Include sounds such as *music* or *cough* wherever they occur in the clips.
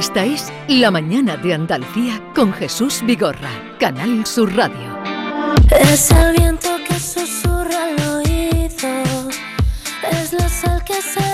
Esta es La Mañana de Andalucía con Jesús Vigorra, Canal Sur Radio. Es el viento que susurra al oído, es la sal que se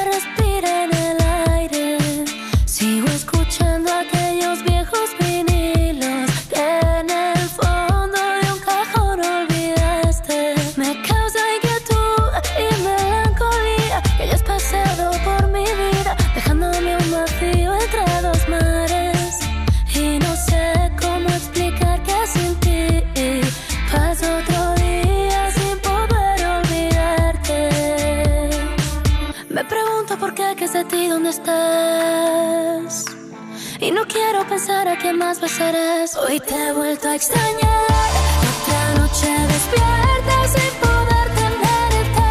quién más besarás. Hoy te he vuelto a extrañar. Otra noche despierta sin poder tenerte.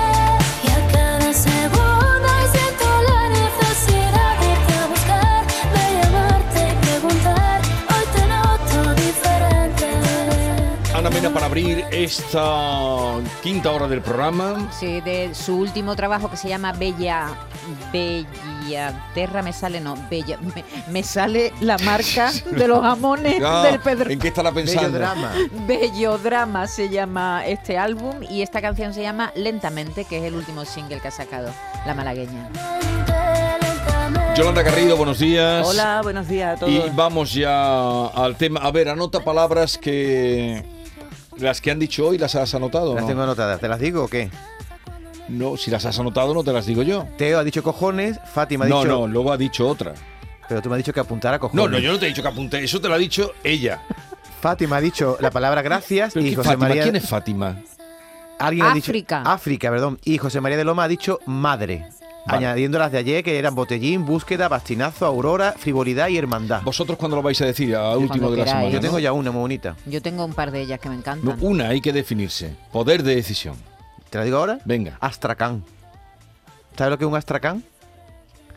Y a cada segundo siento la necesidad de irte a buscar, de llamarte y preguntar. Hoy te noto diferente. Ana Mena para abrir esta quinta hora del programa. Sí, de su último trabajo que se llama Bella. Bellaterra me sale, no, Bella. *laughs* Me, me sale la marca de los jamones del Pedro. ¿En qué estará pensando? Bellodrama se llama este álbum y esta canción se llama Lentamente, que es el último single que ha sacado la malagueña. Yolanda Garrido, buenos días. Hola, buenos días a todos. Y vamos ya al tema. A ver, anota palabras que. Las que han dicho hoy, ¿las has anotado? Las no? tengo anotadas. ¿Te las digo o qué? No, si las has anotado, no te las digo yo. Teo ha dicho cojones, Fátima ha No, dicho... no, luego ha dicho otra. Pero tú me has dicho que apuntara cojones. No, no, yo no te he dicho que apunte, eso te lo ha dicho ella. *laughs* Fátima ha dicho la palabra gracias Pero y ¿qué José Fátima? María... ¿Quién es Fátima? Alguien ha África. dicho... África, perdón. Y José María de Loma ha dicho madre. Vale. Añadiendo las de ayer que eran botellín, búsqueda, bastinazo, aurora, frivolidad y hermandad. ¿Vosotros cuándo lo vais a decir? A último de la semana. Yo ¿no? tengo ya una muy bonita. Yo tengo un par de ellas que me No, encantan. una hay que definirse. Poder de decisión. ¿Te la digo ahora? Venga. Astracán. ¿Sabes lo que es un astracán?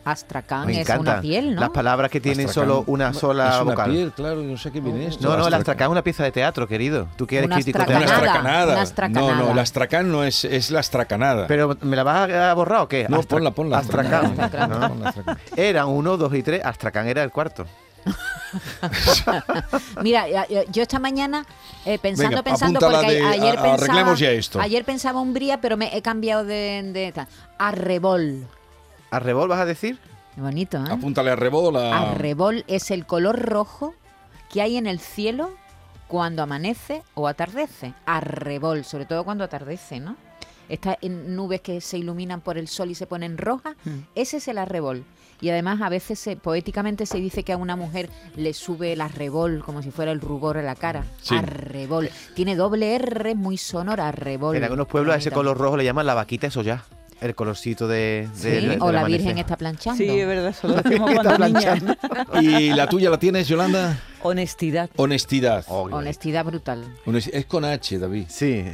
Astracán Me es encanta. una piel, ¿no? Las palabras que tienen Astracán. solo una sola es una vocal. piel, claro, no sé qué viene esto. No, no, el Astracán. astracán es una pieza de teatro, querido. Tú que eres Una crítico Una astracanada. teatral. astracanada. Una astracanada. No, no, la astracán no es, es la astracanada. Pero ¿me la vas a borrar o qué? no, Astra- ponla, ponla. Astracán. Ponla, ¿no? ponla, astracán. Eran uno, dos y tres. Astracán era el cuarto. *laughs* Mira, yo esta mañana eh, pensando, Venga, pensando, porque de- ayer a- pensaba, arreglemos ya esto. ayer pensaba Umbría, pero me he cambiado de, de arrebol. ¿Arrebol vas a decir? Qué bonito, ¿eh? Apúntale a rebola. Arrebol es el color rojo que hay en el cielo cuando amanece o atardece. Arrebol, sobre todo cuando atardece, ¿no? Estas nubes que se iluminan por el sol y se ponen rojas, Hmm. ese es el arrebol. Y además a veces se- poéticamente se dice que a una mujer le sube el arrebol como si fuera el rubor en la cara. Sí. Arrebol. Tiene doble R muy sonora, arrebol. En algunos pueblos a ese color rojo le llaman la vaquita eso ya. El colorcito de, Sí, de- del o la. Virgen está planchando. Sí, es verdad, eso lo *laughs* decimos Está cuando niña. planchando. *laughs* ¿Y la tuya la tienes, Yolanda? Honestidad. Honestidad. Oh, Honestidad brutal. Honest- Es con H, David. Sí,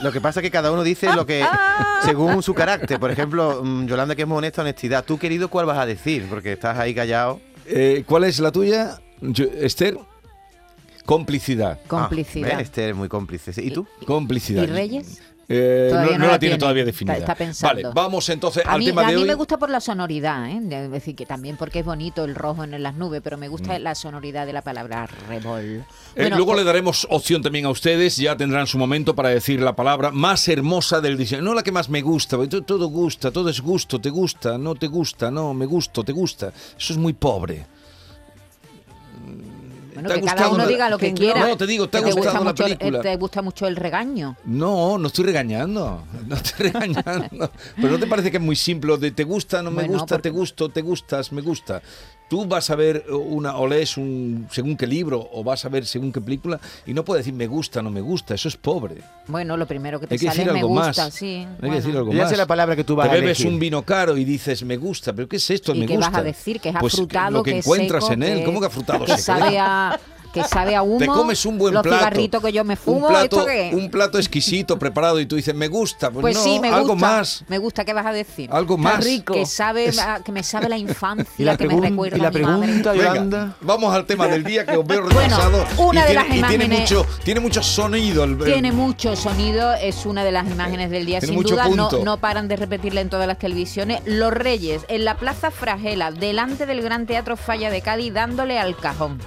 lo que pasa es que cada uno dice lo que *laughs* según su carácter. Por ejemplo, mm, Yolanda que es muy honesta, honestidad. Tú, querido, ¿cuál vas a decir? Porque estás ahí callado. Eh, ¿Cuál es la tuya, Yo- Esther? Complicidad. Complicidad. Ah, ven, este es muy cómplice. ¿Y tú? Complicidad. ¿Y Reyes? Eh, no, no no la tiene tiene. todavía Está- definida. está pensando. Vale, vamos entonces A al mí, tema a de mí hoy. me gusta por la sonoridad, ¿eh? Es decir, que también porque es bonito el rojo en las nubes, pero me gusta Mm. la sonoridad de la palabra rebol. Eh, Bueno, luego o- le daremos opción también a ustedes, ya tendrán su momento para decir la palabra más hermosa del diseño. No la que más me gusta, porque to- todo gusta, todo es gusto, te gusta, no te gusta, no, me gusto, te gusta. Eso es muy pobre. Bueno, ¿te ha que cada gustado uno la- diga lo que que quiera. No, te digo, ¿te ha Que gusta gustado la mucho el- película? ¿Te gusta mucho el regaño? No, no estoy regañando, *laughs* no estoy regañando. Pero ¿no te parece que es muy simple? De te gusta, no me Bueno, gusta, porque- te gusto, te gustas, me gusta. Tú vas a ver una, o lees un según qué libro, o vas a ver según qué película, y no puedes decir me gusta, no me gusta, eso es pobre. Bueno, lo primero que te Hay que sale decir es me algo gusta, más. sí. Hay que bueno. decir algo más. sé la palabra que tú vas Te a bebes elegir. un vino caro y dices me gusta, pero ¿qué es esto? ¿Y me qué vas gusta. a decir? Que es Pues afrutado, lo que, que encuentras seco, en él, que- ¿cómo que afrutado *laughs* Que seco? sabe a, que sabe a humo. Te comes un buen los plato. cigarritos que yo me fumo. un plato, ¿esto qué? un plato exquisito preparado y tú dices, me gusta. Pues, Pues no, sí, me gusta. algo más. Me gusta, ¿qué vas a decir? Algo más. rico. Que sabe, a- que me sabe la *laughs* infancia, Y la, que me recuerda y la a mi madre. pregunta, Venga, vamos al tema del día que os veo Bueno, retrasado. una y de tiene, las y tiene imágenes- mucho, tiene mucho sonido. el- el- Tiene mucho sonido, es una de las imágenes del día, Tiene sin duda. No, no paran de repetirla en todas las televisiones. Los Reyes, en la Plaza Fragela, delante del Gran Teatro Falla de Cádiz, dándole al cajón.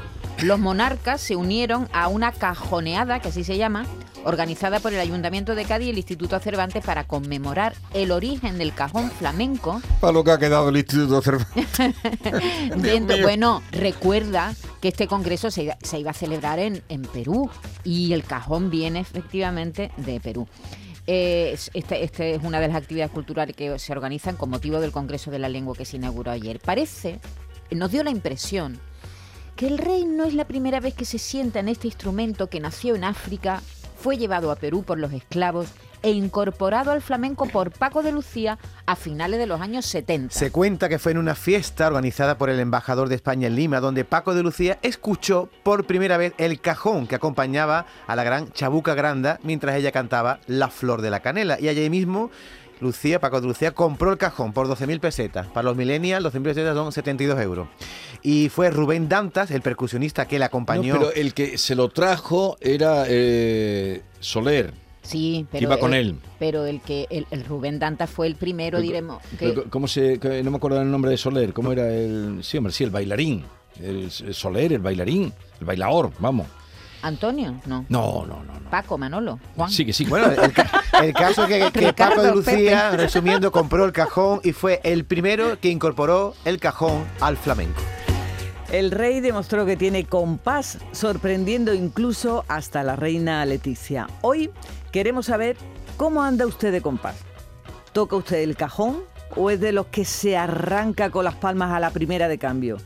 Los monarcas se unieron a una cajoneada, que así se llama, organizada por el Ayuntamiento de Cádiz y el Instituto Cervantes para conmemorar el origen del cajón flamenco Para lo que ha quedado el Instituto Cervantes. *laughs* Dentro- bueno, recuerda que este congreso se iba, se iba a celebrar en, en Perú y el cajón viene efectivamente de Perú. Eh, es- Este, este es una de las actividades culturales que se organizan con motivo del Congreso de la Lengua que se inauguró ayer. Parece, nos dio la impresión que el rey no es la primera vez que se sienta en este instrumento que nació en África, fue llevado a Perú por los esclavos e incorporado al flamenco por Paco de Lucía a finales de los años 70. Se cuenta que fue en una fiesta organizada por el embajador de España en Lima, donde Paco de Lucía escuchó por primera vez el cajón que acompañaba a la gran Chabuca Granda mientras ella cantaba La Flor de la Canela. Y allí mismo, Lucía, Paco de Lucía, compró el cajón por 12.000 pesetas. Para los millennials, 12.000 pesetas son 72 euros. Y fue Rubén Dantas, el percusionista que le acompañó. No, pero el que se lo trajo era eh, Soler. Sí, pero iba con el- él. Pero el que el, el Rubén Danta fue el primero, Pero- diremos. que- ¿Cómo se.? no me acuerdo el nombre de Soler. ¿Cómo era el.? Sí, hombre, sí, el bailarín. El, el Soler, el bailarín. El bailador, vamos. Antonio, no. No, no, no. no. Paco, Manolo, Juan. Sigue, sigue. Bueno, el, ca- el caso es que, que Ricardo, Paco de Lucía, Pepe. resumiendo, compró el cajón y fue el primero que incorporó el cajón al flamenco. El rey demostró que tiene compás, sorprendiendo incluso hasta la reina Leticia. Hoy queremos saber cómo anda usted de compás. ¿Toca usted el cajón o es de los que se arranca con las palmas a la primera de cambio?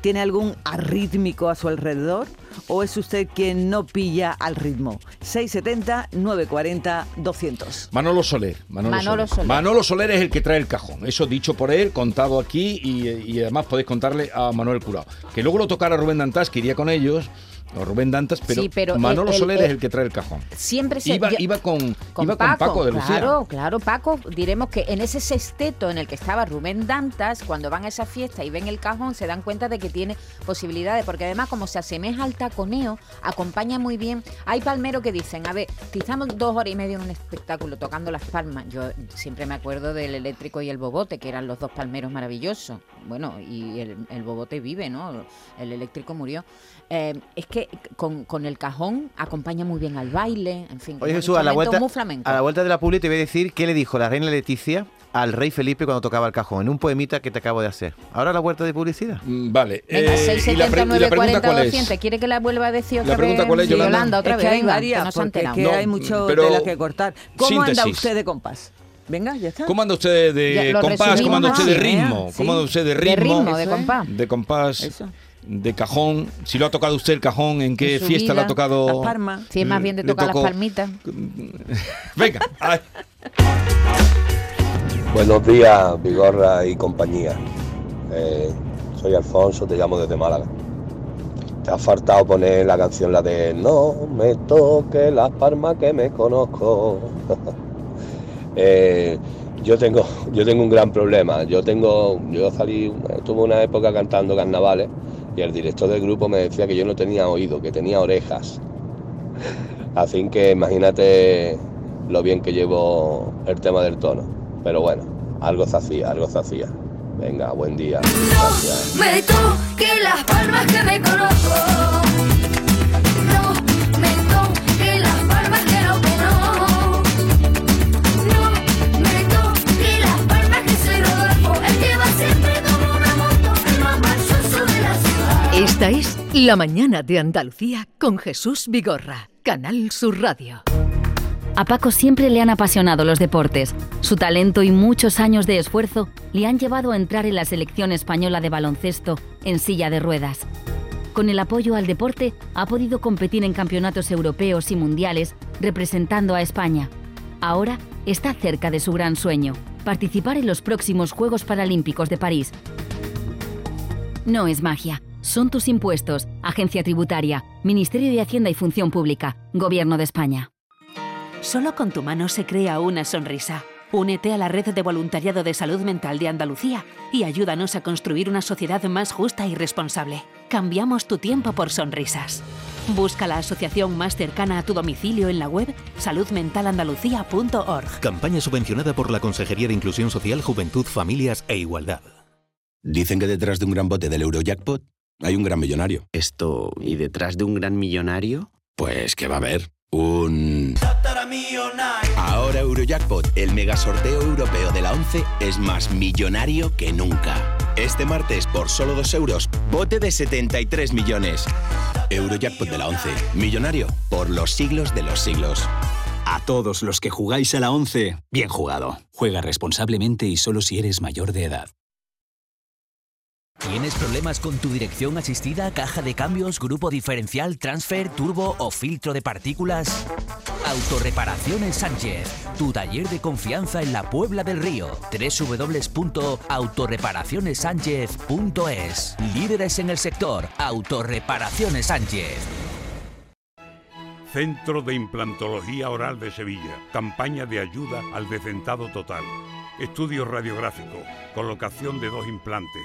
¿Tiene algún arrítmico a su alrededor o es usted quien no pilla al ritmo? 670 940 200. Manolo Soler. Manolo, Manolo Soler. Soler. Manolo Soler es el que trae el cajón. Eso dicho por él, contado aquí y, y además podéis contarle a Manuel Curao. Que luego lo tocara Rubén Dantas, que iría con ellos, o Rubén Dantas, pero, Sí, pero Manolo el- el- Soler el- es el que trae el cajón. Siempre se Iba, yo- iba con, con iba Paco, con Paco de Lucía. Claro, claro, Paco. Diremos que en ese sexteto en el que estaba Rubén Dantas, cuando van a esa fiesta y ven el cajón, se dan cuenta de que tiene posibilidades, porque además, como se asemeja al taconeo, acompaña muy bien. Hay palmeros que dicen, a ver, si estamos dos horas y media en un espectáculo tocando las palmas, yo siempre me acuerdo del eléctrico y el bobote, que eran los dos palmeros maravillosos. Bueno, y el, el bobote vive, ¿no? El eléctrico murió. Eh, es que con, con el cajón acompaña muy bien al baile, en fin. Oye es Jesús, a la, vuelta, muy flamenco. a la vuelta de la publi te voy a decir qué le dijo la reina Leticia al rey Felipe cuando tocaba el cajón, en un poemita que te acabo de hacer. Ahora la vuelta de publicidad. Mm, Vale. Venga, eh, y, la pre- y la 679 pregunta 40 cuál 200. es? ¿Quiere que la vuelva a decir otra La pregunta vez? cuál es, Sí, Yolanda? otra es vez. que hay venga, varias, que no se ha porque enterado. que No, hay mucho pero- tela que cortar. ¿Cómo anda Síntesis. usted de compás? Venga, ya está. ¿Cómo anda usted de Ya, compás? ¿Cómo anda usted de ¿eh? ritmo? ¿Cómo anda usted de De ritmo? ritmo, de Eso es. compás. De compás, Eso. De cajón. Si lo ha tocado usted el cajón, ¿en qué En fiesta le ha tocado? Las palmas. Si es más bien de tocar tocó- las palmitas. *laughs* Venga. Buenos días, Vigorra y compañía. Eh, soy Alfonso, te llamo desde Málaga. Te ha faltado poner la canción, la de No me toque las palmas que me conozco. *laughs* Eh, yo tengo, yo tengo un gran problema. Yo tengo, yo salí, tuve una época cantando carnavales y el director del grupo me decía que yo no tenía oído, que tenía orejas. Así que imagínate lo bien que llevo el tema del tono. Pero bueno, algo se hacía, algo se hacía. Venga, buen día. Esta es La Mañana de Andalucía con Jesús Vigorra, Canal Sur Radio. A Paco siempre le han apasionado los deportes. Su talento y muchos años de esfuerzo le han llevado a entrar en la selección española de baloncesto en silla de ruedas. Con el apoyo al deporte ha podido competir en campeonatos europeos y mundiales representando a España. Ahora está cerca de su gran sueño, participar en los próximos Juegos Paralímpicos de París. No es magia, Son tus impuestos. Agencia Tributaria, Ministerio de Hacienda y Función Pública, Gobierno de España. Solo con tu mano se crea una sonrisa. Únete a la red de voluntariado de salud mental de Andalucía y ayúdanos a construir una sociedad más justa y responsable. Cambiamos tu tiempo por sonrisas. Busca la asociación más cercana a tu domicilio en la web saludmentalandalucía.org. Campaña subvencionada por la Consejería de Inclusión Social, Juventud, Familias e Igualdad. Dicen que detrás de un gran bote del Eurojackpot hay un gran millonario. Esto, ¿y detrás de un gran millonario? Pues que va a haber un... Ahora Eurojackpot, el mega sorteo europeo de la 11, es más millonario que nunca. Este martes, por solo 2 euros, bote de 73 millones. Eurojackpot de la 11, millonario por los siglos de los siglos. A todos los que jugáis a la 11, bien jugado. Juega responsablemente y solo si eres mayor de edad. ¿Tienes problemas con tu dirección asistida, caja de cambios, grupo diferencial, transfer, turbo o filtro de partículas? Autorreparaciones Sánchez, tu taller de confianza en la Puebla del Río. www.autorreparacionessánchez.es. Líderes en el sector, Autorreparaciones Sánchez. Centro de Implantología Oral de Sevilla. Campaña de ayuda al decentado total. Estudio radiográfico. Colocación de dos implantes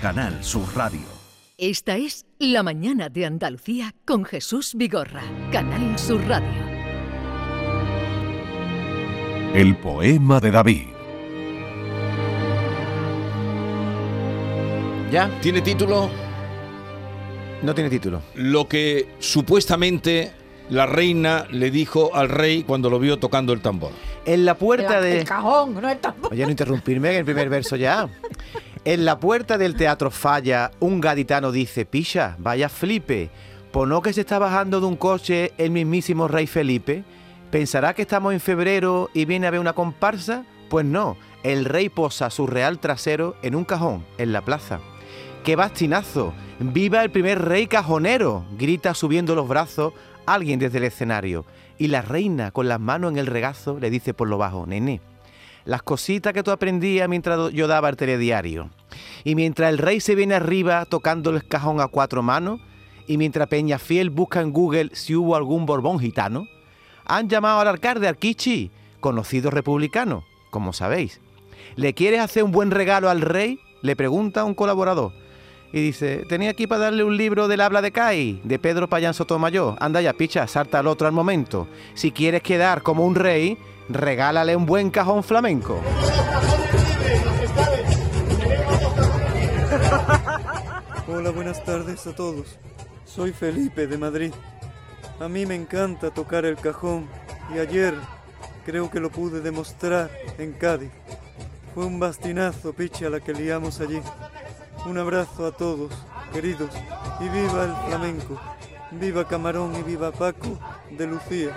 Canal Sur Radio. Esta es La Mañana de Andalucía con Jesús Vigorra, Canal Sur Radio. El poema de David. ¿Ya? ¿Tiene título? No tiene título. Lo que supuestamente la reina le dijo al rey cuando lo vio tocando el tambor. En la puerta de... El cajón, no el tambor. Oye, no interrumpirme en el primer verso ya. En la puerta del teatro Falla, un gaditano dice, Picha, vaya flipe, ¿por no que se está bajando de un coche el mismísimo rey Felipe? ¿Pensará que estamos en febrero y viene a ver una comparsa? Pues no, el rey posa su real trasero en un cajón, en la plaza. ¡Qué bastinazo! ¡Viva el primer rey cajonero! grita subiendo los brazos alguien desde el escenario. Y la reina, con las manos en el regazo, le dice por lo bajo, nene, las cositas que tú aprendías mientras yo daba el telediario. Y mientras el rey se viene arriba tocando el cajón a cuatro manos, y mientras Peñafiel busca en Google si hubo algún Borbón gitano, han llamado al alcalde Arquichi, conocido republicano, como sabéis. ¿Le quieres hacer un buen regalo al rey? Le pregunta un colaborador. Y dice, tenía aquí para darle un libro del habla de Cai, de Pedro Payán Sotomayor. Anda ya, picha, salta al otro al momento. Si quieres quedar como un rey, regálale un buen cajón flamenco. Hola, buenas tardes a todos. Soy Felipe de Madrid. A mí me encanta tocar el cajón y ayer creo que lo pude demostrar en Cádiz. Fue un bastinazo, piche, a la que liamos allí. Un abrazo a todos, queridos, y viva el flamenco. Viva Camarón y viva Paco de Lucía.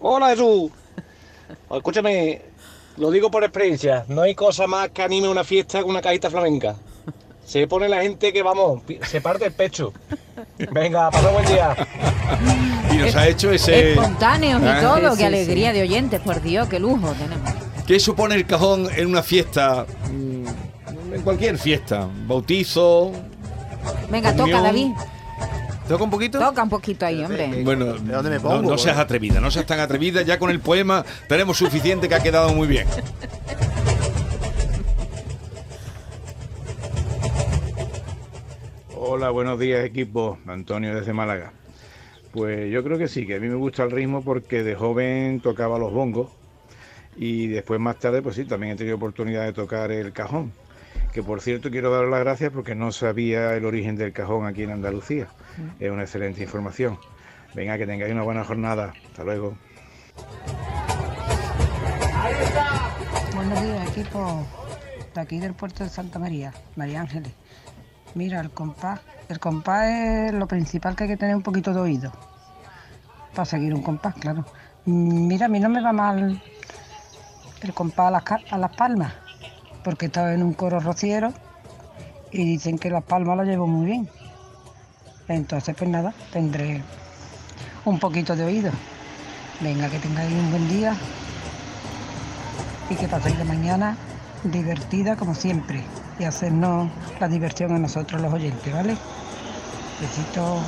Hola Jesús. Escúchame, lo digo por experiencia, no hay cosa más que anime una fiesta que una cajita flamenca. Se pone la gente que vamos, se parte el pecho. Venga, pasa buen día. Y nos ha hecho ese... Espontáneos y Ah. todo, Sí, qué sí, alegría de oyentes, por Dios, qué lujo tenemos. ¿Qué supone el cajón en una fiesta? Mm, En cualquier fiesta. Bautizo. Venga, toca, comunión. David. ¿Toca un poquito? Toca un poquito ahí, hombre. Bueno, dónde me no- no, seas atrevida, no seas tan atrevida. Ya con el poema tenemos suficiente que ha quedado muy bien. Hola, buenos días equipo, Antonio desde Málaga. Pues yo creo que sí, que a mí me gusta el ritmo porque de joven tocaba los bongos y después más tarde pues sí, también he tenido oportunidad de tocar el cajón. Que por cierto quiero dar las gracias porque no sabía el origen del cajón aquí en Andalucía. Es una excelente información. Venga, que tengáis una buena jornada. Hasta luego. Buenos días, equipo de aquí del puerto de Santa María, María Ángeles. Mira, el compás. El compás es lo principal que hay que tener un poquito de oído. Para seguir un compás, claro. Mm, Mira, a mí no me va mal el compás a las, palmas, porque estaba en un coro rociero y dicen que las palmas las llevo muy bien. Entonces, pues nada, tendré un poquito de oído. Venga, que tengáis un buen día y que paséis la mañana divertida como siempre y hacernos la diversión a nosotros los oyentes, ¿vale? Besitos.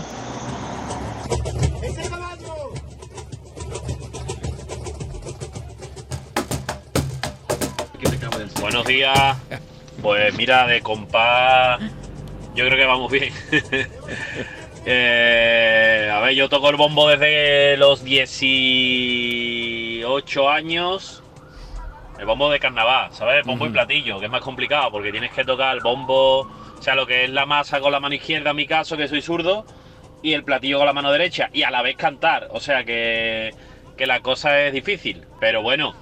Buenos días. Pues mira, de compás, yo creo que vamos bien. *laughs* Eh, a ver, yo toco el bombo desde los 18 años. El bombo de carnaval, ¿sabes? Bombo y Ujú. platillo, que es más complicado porque tienes que tocar el bombo, o sea, lo que es la masa con la mano izquierda en mi caso, que soy zurdo, y el platillo con la mano derecha, y a la vez cantar. O sea que, que la cosa es difícil, pero bueno,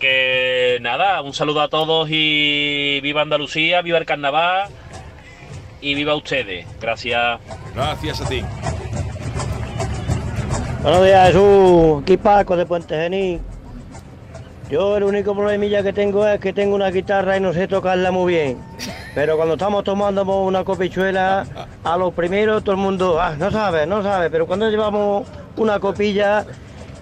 que nada, un saludo a todos y viva Andalucía, viva el carnaval y viva ustedes. Gracias. Gracias a ti. Buenos días, Jesús. Aquí Paco de Puente Genil. Yo el único problemilla que tengo es que tengo una guitarra y no sé tocarla muy bien. Pero cuando estamos tomando una copichuela, a lo primero todo el mundo, ah, no sabe, no sabe. Pero cuando llevamos una copilla,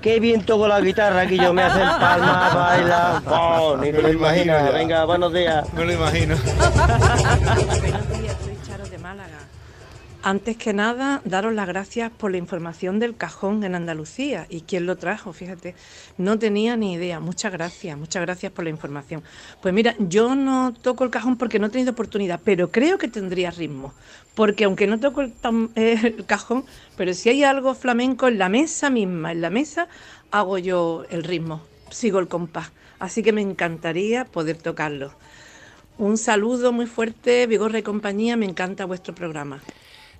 qué bien toco la guitarra, que yo me hacen palmas, bailan, *laughs* oh, ni Me lo lo imagino. Venga, buenos días. Me lo imagino. *laughs* Buenos días, soy Charo de Málaga. Antes que nada, daros las gracias por la información del cajón en Andalucía y quién lo trajo, fíjate. No tenía ni idea. Muchas gracias, muchas gracias por la información. Pues mira, yo no toco el cajón porque no he tenido oportunidad, pero creo que tendría ritmo. Porque aunque no toco el, *laughs* cajón, pero si hay algo flamenco en la mesa misma, en la mesa, hago yo el ritmo, sigo el compás. Así que me encantaría poder tocarlo. Un saludo muy fuerte, Vigorra y compañía, me encanta vuestro programa.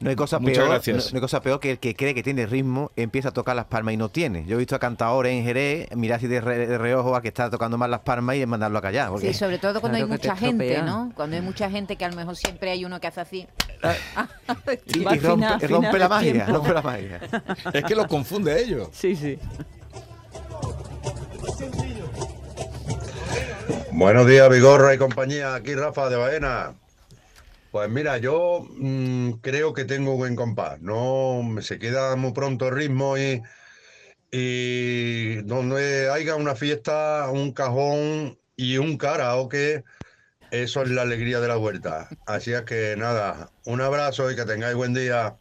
No hay cosa Muchas peor, gracias. No, no hay cosa peor que el que cree que tiene ritmo empieza a tocar las palmas y no tiene. Yo he visto a cantadores en Jerez mirar así de, re- de reojo a que está tocando más las palmas y mandarlo a callar. porque- Sí, sobre todo cuando Claro hay mucha gente, estropea. ¿no? Cuando hay mucha gente que a lo mejor siempre hay uno que hace así. *laughs* Y, y rompe, rompe la magia, rompe la magia. Es que lo confunde a ellos. Sí, sí. Buenos días, Vigorra y compañía. Aquí Rafa de Baena. Pues mira, yo mm, creo que tengo buen compás. No se queda muy pronto el ritmo y, y donde haya una fiesta, un cajón y un karaoke, eso es la alegría de la vuelta. Así es que nada, un abrazo y que tengáis buen día.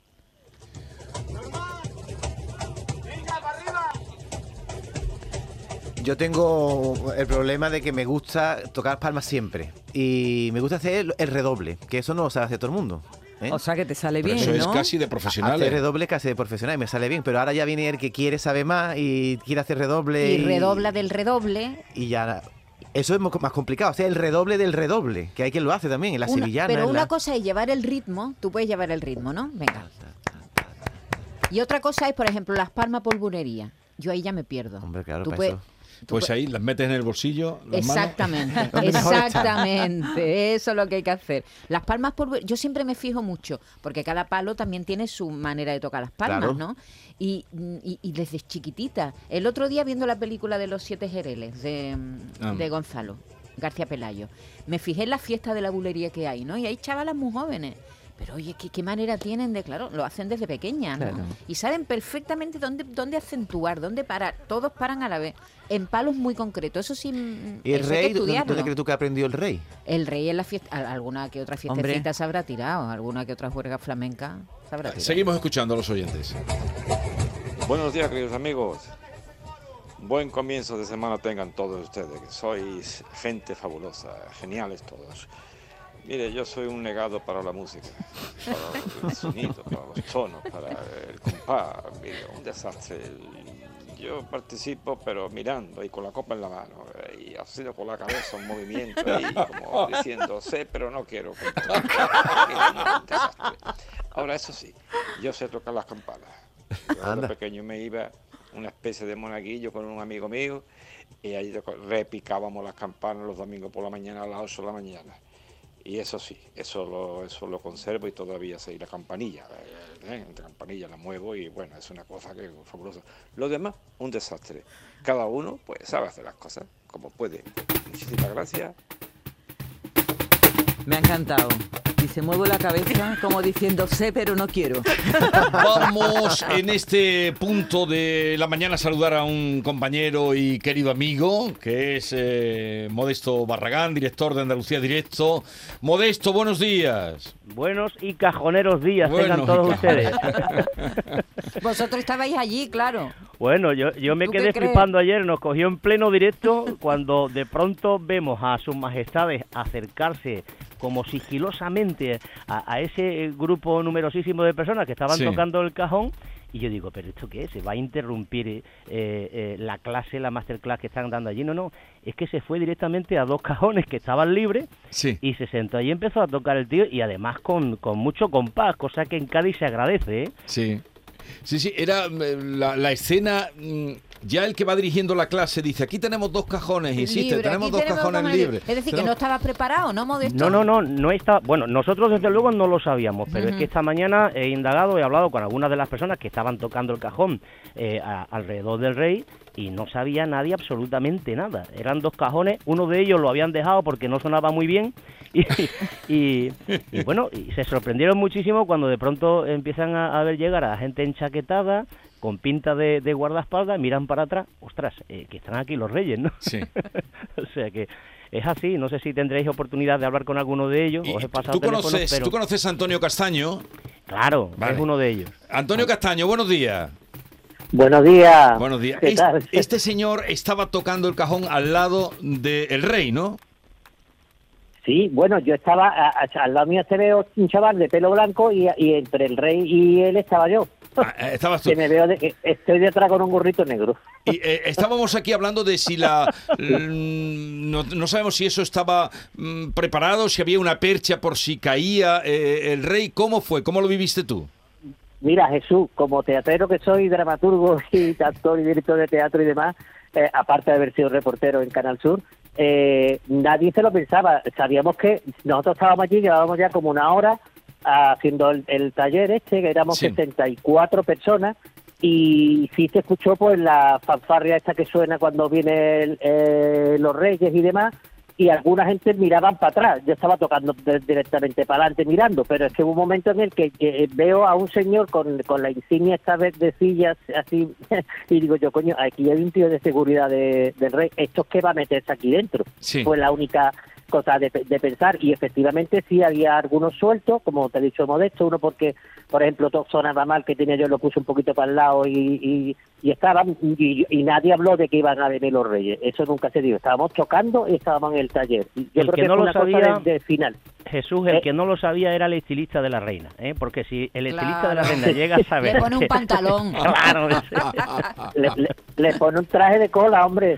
Yo tengo el problema de que me gusta tocar palmas siempre. Y me gusta hacer el, redoble, que eso no lo sabe hacer todo el mundo. ¿eh? O sea que te sale Pero bien, eso es casi de Hacer profesionales. redoble casi de profesional y me sale bien, pero ahora ya viene el que quiere saber más y quiere hacer redoble. Y redobla del redoble. Y ya. Eso es más complicado, o sea, el redoble del redoble, que hay quien lo hace también, en la Una- sevillana. pero una la- cosa es llevar el ritmo, tú puedes llevar el ritmo, ¿no? Venga. Y otra cosa es, por ejemplo, las palmas polvorería. Yo ahí ya me pierdo. Hombre, claro, Tú para puedes- eso. Pues ahí las metes en el bolsillo. las. Exactamente, *laughs* exactamente, eso es lo que hay que hacer. Las palmas polvo- yo siempre me fijo mucho, porque cada palo también tiene su manera de tocar las palmas, Claro. ¿no? Y, y- y desde chiquitita. El otro día viendo la película de los siete jereles de, Ah. de Gonzalo García Pelayo, me fijé en la fiesta de la bulería que hay, ¿no? Y hay chavalas muy jóvenes. Pero oye, ¿qué, qué manera tienen de, claro, lo hacen desde. Claro. Y saben perfectamente dónde, dónde acentuar, dónde parar. Todos paran a la vez, en palos muy concretos. Eso sí, mm, ¿Y el eso hay que rey? ¿Dónde, dónde crees tú que aprendió el rey? El rey en la fiesta, al- alguna que otra Hombre. fiestecita se habrá tirado, alguna que otra juerga flamenca se habrá tirado. Seguimos escuchando a los oyentes. Buenos días, queridos amigos. Buen comienzo de semana tengan todos ustedes, que sois gente fabulosa, geniales todos. Mire, yo soy un negado para la música, para el sonido, para los tonos, para el compás. Mire, un desastre. Yo participo, pero mirando y con la copa en la mano, eh, y haciendo con la cabeza un movimiento ahí, como *laughs* diciendo, sé, pero no quiero. Un desastre. *laughs* Ahora, eso sí, yo sé tocar las campanas. Cuando pequeño me iba una especie de monaguillo con un amigo mío y ahí repicábamos las campanas los domingos por la mañana a las 8 de la mañana. Y eso sí, eso lo, eso lo conservo y todavía sé. Y la campanilla, eh, eh, la campanilla la muevo y bueno, es una cosa que es fabulosa. Lo demás, un desastre. Cada uno pues sabe hacer las cosas como puede. Muchísimas gracias. Me ha encantado. Y se mueve la cabeza como diciendo sé pero no quiero. *laughs* Vamos en este punto de la mañana a saludar a un compañero y querido amigo, que es eh, Modesto Barragán, director de Andalucía Directo. Modesto, buenos días. Buenos y cajoneros días Buenos tengan todos ustedes. *laughs* Vosotros estabais allí, claro. Bueno, yo, yo me ¿Tú quedé flipando ayer, nos cogió en pleno directo cuando de pronto vemos a sus majestades acercarse como sigilosamente a, a ese grupo numerosísimo de personas que estaban Sí. tocando el cajón y yo digo, pero ¿esto qué es? ¿Se va a interrumpir eh, eh, la clase, la masterclass que están dando allí? No, no, es que se fue directamente a dos cajones que estaban libres Sí. y se sentó allí y empezó a tocar el tío y además con, con mucho compás, cosa que en Cádiz se agradece, ¿eh? Sí. Sí, sí, era eh, la, la escena. Ya el que va dirigiendo la clase dice: aquí tenemos dos cajones, insiste, Libre, tenemos dos tenemos cajones cajones libres. Es decir, que no estabas preparado, ¿no, Modesto? No, no, no, no está. Bueno, nosotros desde luego no lo sabíamos, pero es que esta mañana he indagado, he hablado con algunas de las personas que estaban tocando el cajón eh, a- alrededor del rey y no sabía nadie absolutamente nada. Eran dos cajones, uno de ellos lo habían dejado porque no sonaba muy bien *laughs* y, y- y bueno, y se sorprendieron muchísimo cuando de pronto empiezan a, a ver llegar a gente enchaquetada con pinta de, de guardaespaldas, miran para atrás, ostras, eh, que están aquí los reyes, ¿no? Sí. *laughs* o sea que es así, no sé si tendréis oportunidad de hablar con alguno de ellos, os he pasado ¿Tú conoces, pero ¿Tú conoces a Antonio Castaño? claro, Vale. es uno de ellos. Antonio Castaño, buenos días. Buenos días. Buenos días. ¿Qué Es- tal? Este señor estaba tocando el cajón al lado del rey, ¿no? Sí, bueno, yo estaba, a- a- al lado mío se ve un chaval de pelo blanco y, y entre el rey y él estaba yo. Eh, Estabas *laughs* tú. Que me veo, de- estoy detrás con un gorrito negro. Y eh, estábamos aquí hablando de si la... *laughs* no, no sabemos si eso estaba mm, preparado, si había una percha por si caía eh, el rey. ¿Cómo fue? ¿Cómo lo viviste tú? Mira, Jesús, como teatrero que soy, dramaturgo y *laughs* actor y director de teatro y demás, eh, aparte de haber sido reportero en Canal Sur, eh, nadie se lo pensaba. Sabíamos que nosotros estábamos allí, llevábamos ya como una hora haciendo el, el taller este, que éramos Sí. 64 personas, y sí se escuchó pues la fanfarria esta que suena cuando vienen eh, los reyes y demás, y alguna gente miraban para atrás. Yo estaba tocando directamente para adelante mirando, pero es que hubo un momento en el que, veo a un señor con, con la insignia esta vez de sillas así *laughs* y digo yo, coño, aquí hay un tío de seguridad de- del rey, ¿esto es que va a meterse aquí dentro? Sí. Fue la única cosa de, de pensar y efectivamente sí había algunos sueltos, como te he dicho Modesto, uno porque, por ejemplo, todo sonaba mal que tenía yo lo puse un poquito para el lado y, y, y estaban y, y nadie habló de que iban a venir los reyes. Eso nunca se dio. Estábamos tocando y estábamos en el taller. Yo El creo que que, no fue lo una cosa sabía- de, de final. Jesús, el Eh. que no lo sabía era el estilista de la reina, ¿eh? porque si el estilista de la Claro. reina llega a saber... *laughs* Le pone un pantalón. *laughs* claro, *laughs* Le, le- le pone un traje de cola, hombre.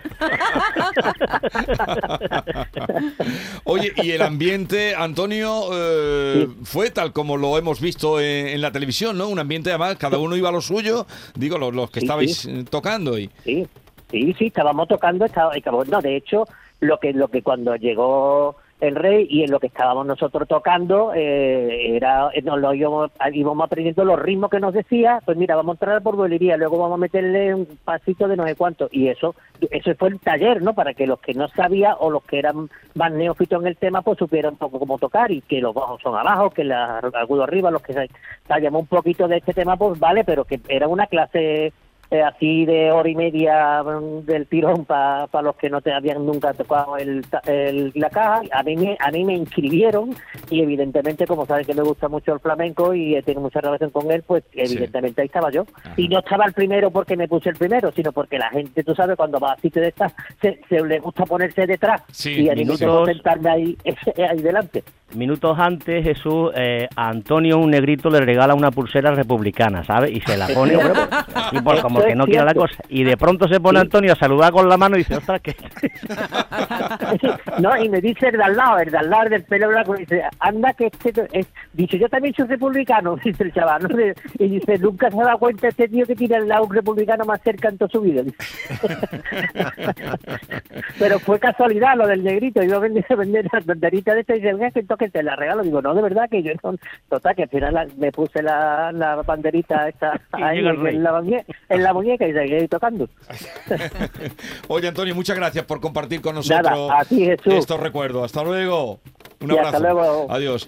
Oye, y el ambiente, Antonio, eh, fue tal como lo hemos visto en, en la televisión, ¿no? Un ambiente además, cada uno iba a lo suyo, digo, los, los que Sí, estabais sí. tocando y... Sí, sí, sí, estábamos tocando, estaba, estaba- no, de hecho, lo que lo que cuando llegó el rey y en lo que estábamos nosotros tocando eh, era nos lo íbamos, íbamos aprendiendo los ritmos que nos decía, pues mira, vamos a entrar por bolería, luego vamos a meterle un pasito de no sé cuánto y eso eso fue el taller, ¿no? Para que los que no sabían o los que eran más neófitos en el tema pues supieran un poco cómo tocar y que los bajos son abajo, que los agudos arriba, los que sabíamos un poquito de este tema pues vale, pero que era una clase eh, así de hora y media mm, del tirón para los que no te habían nunca tocado el, el- la caja. A mí, me, a mí me inscribieron y evidentemente, como saben que me gusta mucho el flamenco y eh, tengo mucha relación con él, pues evidentemente ahí estaba yo. Y no estaba el primero porque me puse el primero, sino porque la gente, tú sabes, cuando va a sitio de estas, se, se le gusta ponerse detrás Sí, y a mí me sentarme ahí, *laughs* ahí delante. Minutos antes, Jesús, eh, a Antonio, un negrito, le regala una pulsera republicana, ¿sabes? Y se la pone, *laughs* y por como Eso que es no quiere la cierto. cosa. Y de pronto se pone Antonio a saludar con la mano y dice, ostras, que... *laughs* No, y me dice el de al lado, el de al lado el del pelo blanco, dice, anda que este, es, dice, yo también soy republicano, *laughs* dice el chaval, ¿no? y dice, nunca se ha dado cuenta este tío que tiene al lado un republicano más cerca en toda su vida. *laughs* Pero fue casualidad lo del negrito, yo vendí a vender las banderitas de este y dice, toque te la regalo, digo, no, de verdad que yo no, total, que al final me puse la, la banderita esta ahí en, la, en la muñeca y seguí tocando. *laughs* Oye, Antonio, muchas gracias por compartir con nosotros Nada, ti, estos recuerdos. Hasta luego. Un Y abrazo. hasta luego. Adiós.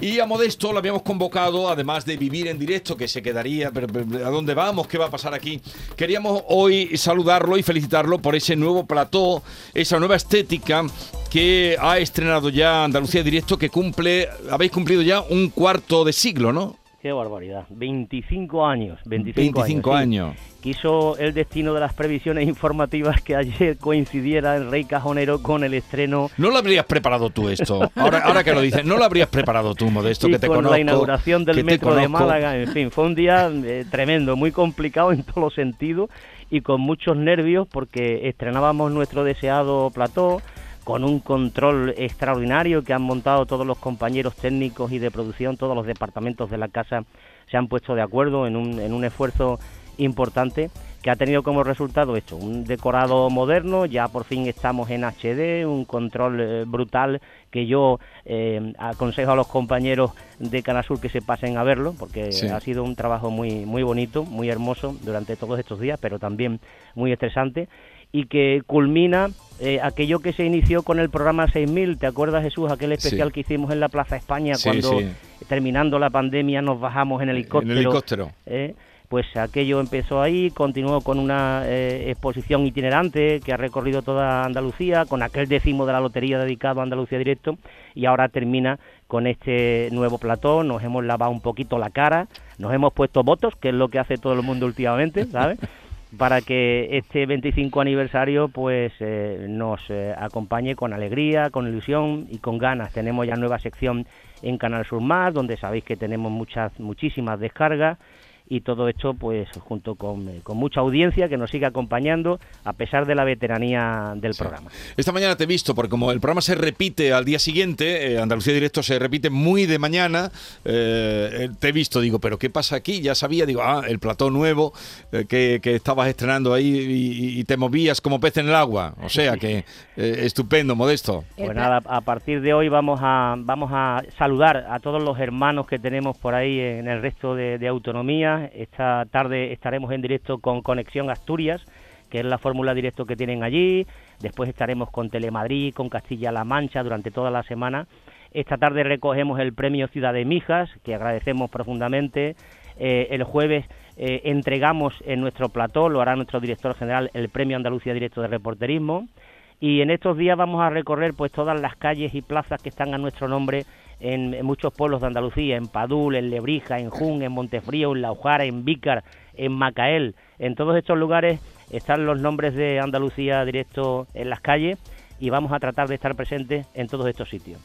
Y a Modesto lo habíamos convocado, además de vivir en directo, que se quedaría, pero, pero, ¿a dónde vamos? ¿Qué va a pasar aquí? Queríamos hoy saludarlo y felicitarlo por ese nuevo plató, esa nueva estética que ha estrenado ya Andalucía Directo, que cumple, habéis cumplido ya un cuarto de siglo, ¿no? Qué barbaridad. 25 años. 25, 25 años. Quiso el destino de las previsiones informativas que ayer coincidiera el Rey Cajonero con el estreno No lo habrías preparado tú esto. Ahora, ahora que lo dices, no lo habrías preparado tú, Modesto, que te con conozco. la inauguración del metro de. Málaga. En fin, fue un día eh, tremendo, muy complicado en todos los sentidos y con muchos nervios porque estrenábamos nuestro deseado plató con un control extraordinario que han montado todos los compañeros técnicos y de producción, todos los departamentos de la casa se han puesto de acuerdo en un, en un esfuerzo importante que ha tenido como resultado esto, un decorado moderno, ya por fin estamos en HD, un control eh, brutal que yo eh, aconsejo a los compañeros de Canasur que se pasen a verlo, porque Sí. ha sido un trabajo muy, muy bonito, muy hermoso durante todos estos días, pero también muy estresante y que culmina eh, aquello que se inició con el programa 6000, ¿te acuerdas Jesús? Aquel especial Sí. que hicimos en la Plaza España Sí, cuando sí. terminando la pandemia nos bajamos en helicóptero. helicóptero. ¿eh? Pues aquello empezó ahí, continuó con una eh, exposición itinerante que ha recorrido toda Andalucía, con aquel décimo de la lotería dedicado a Andalucía Directo, y ahora termina con este nuevo plató. Nos hemos lavado un poquito la cara, nos hemos puesto votos, que es lo que hace todo el mundo últimamente, ¿sabes? *laughs* para que este 25 aniversario pues eh, nos eh, acompañe con alegría, con ilusión y con ganas. Tenemos ya nueva sección en Canal Sur Más, donde sabéis que tenemos muchas muchísimas descargas y todo esto pues junto con, eh, con mucha audiencia que nos sigue acompañando a pesar de la veteranía del programa. Esta mañana te he visto, porque como el programa se repite al día siguiente, eh, Andalucía Directo se repite muy de mañana, eh, te he visto, digo, ¿pero qué pasa aquí? Ya sabía, digo, ah, el plató nuevo eh, que, que estabas estrenando ahí y, y te movías como pez en el agua. O sea que *laughs* estupendo, modesto. Pues nada, a partir de hoy vamos a, vamos a saludar a todos los hermanos que tenemos por ahí en el resto de, de Esta tarde estaremos en directo con Conexión Asturias, que es la fórmula directo que tienen allí. Después estaremos con Telemadrid, con Castilla-La Mancha durante toda la semana. Esta tarde recogemos el premio Ciudad de Mijas, que agradecemos profundamente. Eh, el jueves eh, entregamos en nuestro plató, lo hará nuestro director general, el premio Andalucía Directo de Reporterismo y en estos días vamos a recorrer pues todas las calles y plazas que están a nuestro nombre en, muchos pueblos de Andalucía, en Padul, en Lebrija, en Jun, en Montefrío, en La Ojara, en Vícar, en Macael. En todos estos lugares están los nombres de Andalucía directo en las calles y vamos a tratar de estar presentes en todos estos sitios.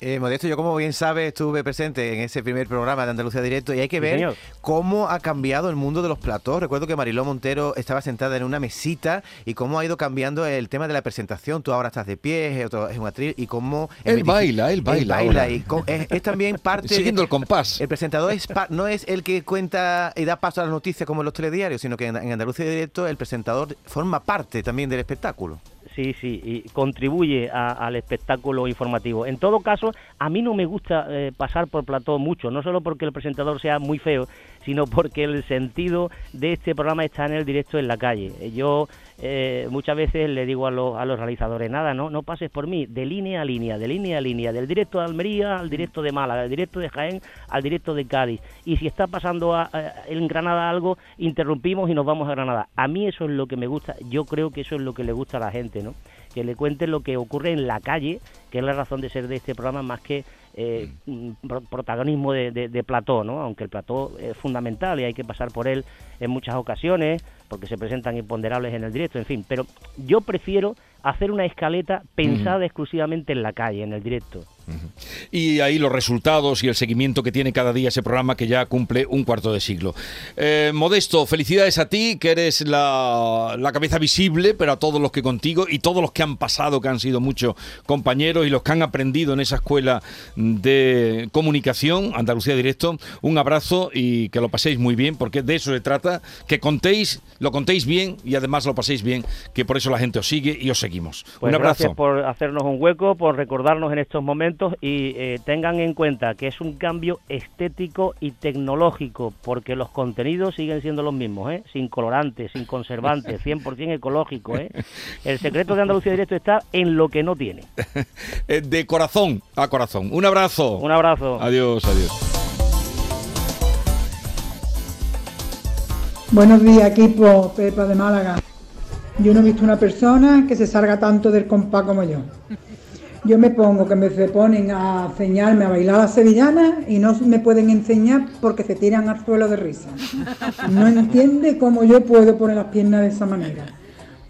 Eh, Modesto, yo como bien sabes estuve presente en ese primer programa de Andalucía Directo y hay que ver señor. cómo ha cambiado el mundo de los platós. Recuerdo que Mariló Montero estaba sentada en una mesita y cómo ha ido cambiando el tema de la presentación. Tú ahora estás de pie, otro es un atril y cómo... Él es baila, él baila ahora. y co- es, es también parte... Siguiendo el compás. El presentador es pa- no es el que cuenta y da paso a las noticias como en los telediarios, sino que en, en Andalucía Directo el presentador forma parte también del espectáculo. Sí, sí, y contribuye a- al espectáculo informativo. En todo caso, a mí no me gusta eh, pasar por plató mucho, no solo porque el presentador sea muy feo, sino porque el sentido de este programa está en el directo en la calle. Eh, Yo eh, muchas veces le digo a los, a los realizadores, nada, no, no pases por mí, de línea a línea, de línea a línea, del directo de Almería al directo de Málaga, del directo de Jaén al directo de Cádiz. Y si está pasando a- en Granada algo, interrumpimos y nos vamos a Granada. A mí eso es lo que me gusta, yo creo que eso es lo que le gusta a la gente, ¿no? Que le cuenten lo que ocurre en la calle, que es la razón de ser de este programa, más que eh, mm, pro- protagonismo de, de- de plató, ¿no? Aunque el plató es fundamental y hay que pasar por él en muchas ocasiones, porque se presentan imponderables en el directo, en fin. Pero yo prefiero hacer una escaleta pensada exclusivamente en la calle, en el directo. Y ahí los resultados y el seguimiento que tiene cada día ese programa que ya cumple un cuarto de siglo. Eh, Modesto, felicidades a ti, que eres la, la cabeza visible, pero a todos los que contigo y todos los que han pasado, que han sido muchos compañeros y los que han aprendido en esa escuela de comunicación, Andalucía Directo. Un abrazo y que lo paséis muy bien, porque de eso se trata, que contéis, lo contéis bien y además lo paséis bien, que por eso la gente os sigue y os seguimos. Pues un abrazo. gracias por hacernos un hueco, por recordarnos en estos momentos y eh, tengan en cuenta que es un cambio estético y tecnológico, porque los contenidos siguen siendo los mismos, ¿eh? sin colorantes, sin conservantes, 100% ecológico. ¿eh? El secreto de Andalucía Directo está en lo que no tiene. *laughs* De corazón a corazón. Un abrazo. Un abrazo. Adiós, adiós. Buenos días, equipo Pepa de Málaga. Yo no he visto una persona que se salga tanto del compás como yo. Yo me pongo que me se ponen a enseñarme a bailar la sevillana y no me pueden enseñar porque se tiran al suelo de risa. No entiende cómo yo puedo poner las piernas de esa manera.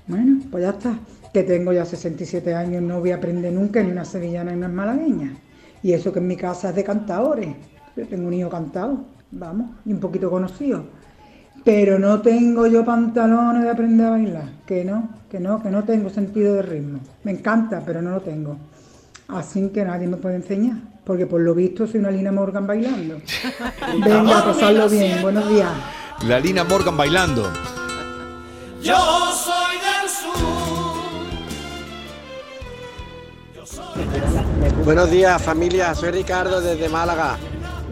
Bueno, pues ya está. Que tengo ya 67 años, no voy a aprender nunca ni una sevillana ni una malagueña. Y eso que en mi casa es de cantadores. Yo tengo un hijo cantado, vamos, y un poquito conocido. Pero no tengo yo pantalones de aprender a bailar. Que no, que no, que no tengo sentido de ritmo. Me encanta, pero no lo tengo. Así que nadie me puede enseñar. Porque por lo visto soy una Lina Morgan bailando. *laughs* Venga, a pasarlo bien. Buenos días. La Lina Morgan bailando. Yo soy del sur. Buenos días familia, soy Ricardo desde Málaga.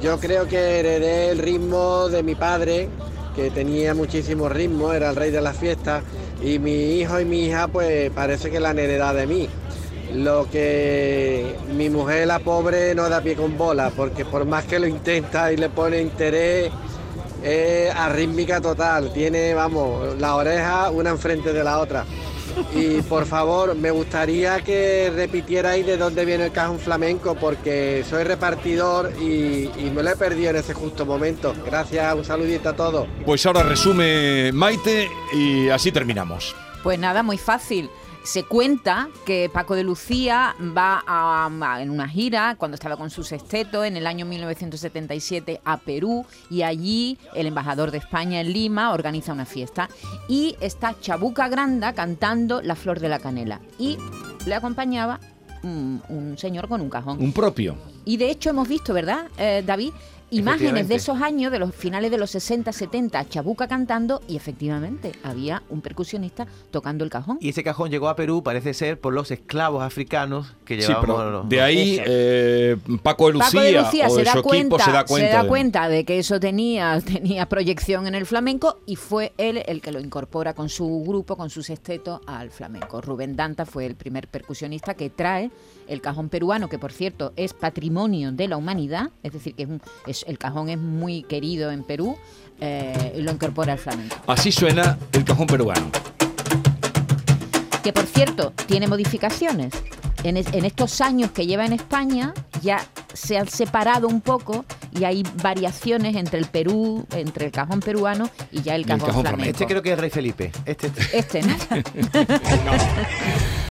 Yo creo que heredé el ritmo de mi padre, que tenía muchísimo ritmo, era el rey de las fiestas, y mi hijo y mi hija pues parece que la han heredado de mí. Lo que mi mujer, la pobre, no da pie con bola, porque por más que lo intenta y le pone interés, es arrítmica total. Tiene, vamos, la oreja una enfrente de la otra. Y por favor, me gustaría que repitierais de dónde viene el cajón flamenco, porque soy repartidor y, y me lo he perdido en ese justo momento. Gracias, un saludito a todos. Pues ahora resume Maite y así terminamos. Pues nada, muy fácil. Se cuenta que Paco de Lucía va a- a- en una gira, cuando estaba con su sexteto, en el año 1977 a Perú, y allí el embajador de España en Lima organiza una fiesta. Y está Chabuca Granda cantando La Flor de la Canela. Y le acompañaba un, un señor con un cajón. Un propio. Y de hecho hemos visto, ¿verdad, eh, David? Imágenes de esos años, de los finales de los 60, 70, Chabuca cantando y efectivamente había un percusionista tocando el cajón. Y ese cajón llegó a Perú, parece ser, por los esclavos africanos que Sí, llevaban. pero de ahí eh, Paco de Lucía, Paco de Lucía o se de da, su cuenta, equipo se da cuenta. se da de- cuenta de que eso tenía, *laughs* tenía proyección en el flamenco y fue él el que lo incorpora con su grupo, con su sexteto al flamenco. Rubén Danta fue el primer percusionista que trae el cajón peruano, que por cierto es patrimonio de la humanidad, es decir, que es un- es- el cajón es muy querido en Perú, eh, y lo incorpora al flamenco. Así suena el cajón peruano. Que por cierto, tiene modificaciones. En, es- en estos años que lleva en España, ya se han separado un poco y hay variaciones entre el Perú, entre el cajón peruano y ya el cajón, flamenco. Este creo que es el rey Felipe. Este, este. Este, ¿no? *laughs* *laughs*